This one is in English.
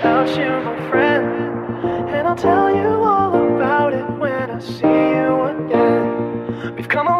without you, my friend. And I'll tell you all about it when I see you again. We've come a